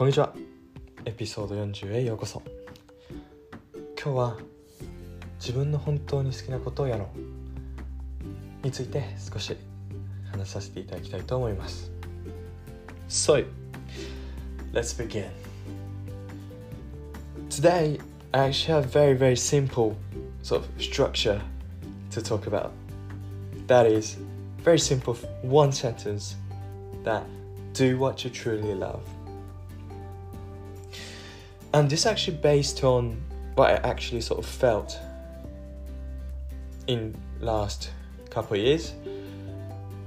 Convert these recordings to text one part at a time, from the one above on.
こんにちはエピソード40へようこそ今日は自分の本当に好きなことをやろうについて少し話させていただきたいと思います So, let's begin Today I actually have very very simple sort of structure to talk about That is very simple one sentence that do what you truly love and this actually based on what I actually sort of felt in last couple of years,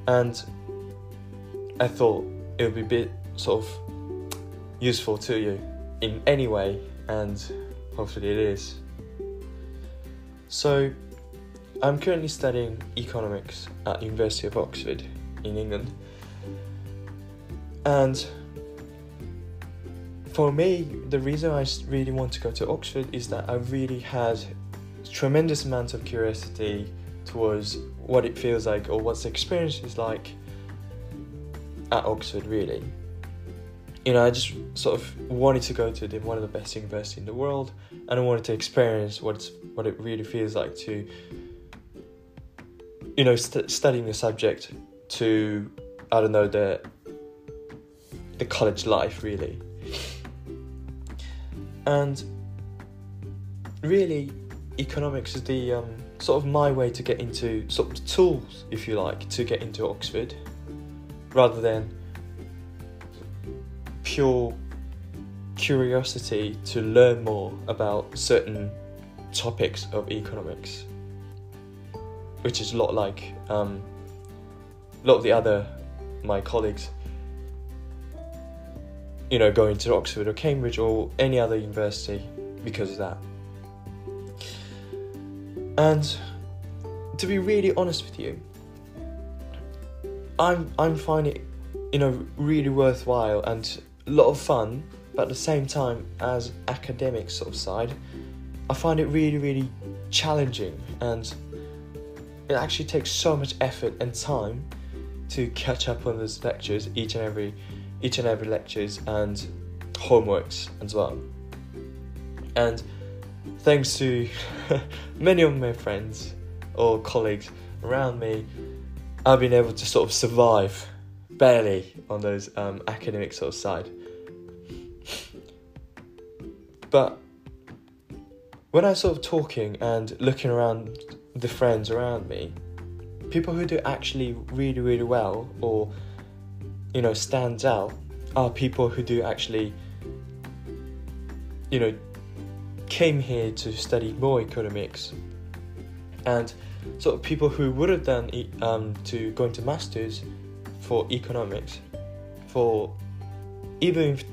and I thought it would be a bit sort of useful to you in any way, and hopefully it is. So, I'm currently studying economics at University of Oxford in England, and for me, the reason I really want to go to Oxford is that I really had tremendous amount of curiosity towards what it feels like or what the experience is like at Oxford. Really, you know, I just sort of wanted to go to the, one of the best universities in the world, and I wanted to experience what what it really feels like to, you know, st- studying the subject to I don't know the the college life really and really economics is the um, sort of my way to get into sort of tools if you like to get into oxford rather than pure curiosity to learn more about certain topics of economics which is a lot like um, a lot of the other my colleagues you know, going to Oxford or Cambridge or any other university because of that. And to be really honest with you, I'm I'm finding it, you know, really worthwhile and a lot of fun, but at the same time as academic sort of side, I find it really, really challenging and it actually takes so much effort and time to catch up on those lectures each and every each and every lectures and homeworks as well. And thanks to many of my friends or colleagues around me, I've been able to sort of survive barely on those um, academic sort of side. But when I sort of talking and looking around the friends around me, people who do actually really, really well or you know stands out are people who do actually you know came here to study more economics and sort of people who would have done um, to go into masters for economics for even if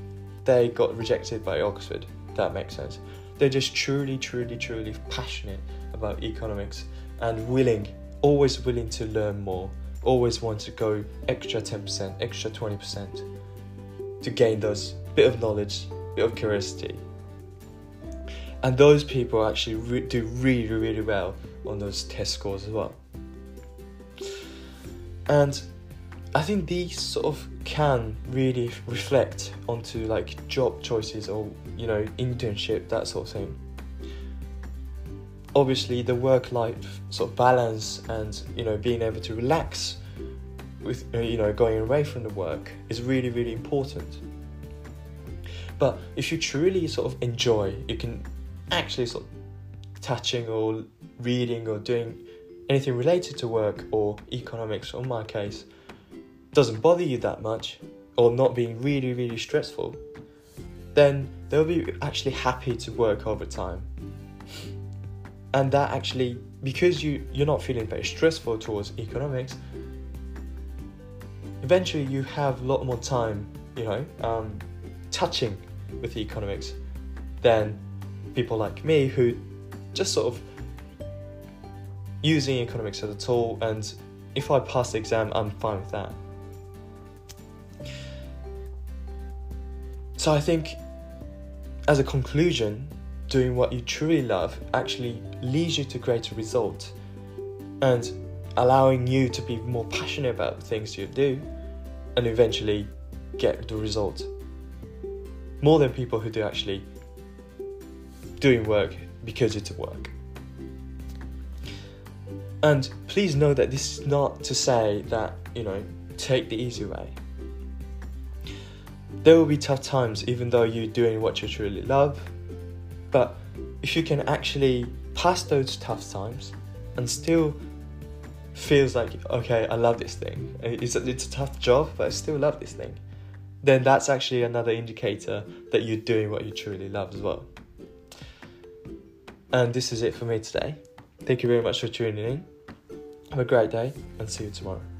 they got rejected by oxford that makes sense. They're just truly truly truly passionate about economics and willing always willing to learn more always want to go extra 10%, extra 20% to gain those bit of knowledge, bit of curiosity. And those people actually re- do really, really well on those test scores as well. And I think these sort of can really reflect onto like job choices or you know internship that sort of thing obviously the work life sort of balance and you know being able to relax with uh, you know going away from the work is really really important. But if you truly sort of enjoy you can actually sort of touching or reading or doing anything related to work or economics or my case doesn't bother you that much or not being really really stressful then they'll be actually happy to work overtime and that actually because you you're not feeling very stressful towards economics eventually you have a lot more time you know um, touching with economics than people like me who just sort of using economics as a tool and if i pass the exam i'm fine with that. So i think as a conclusion doing what you truly love actually leads you to greater results and allowing you to be more passionate about the things you do and eventually get the result. more than people who do actually doing work because it's a work. And please know that this is not to say that, you know, take the easy way. There will be tough times even though you're doing what you truly love, but if you can actually pass those tough times and still feels like okay i love this thing. It's a, it's a tough job but i still love this thing. Then that's actually another indicator that you're doing what you truly love as well. And this is it for me today. Thank you very much for tuning in. Have a great day and see you tomorrow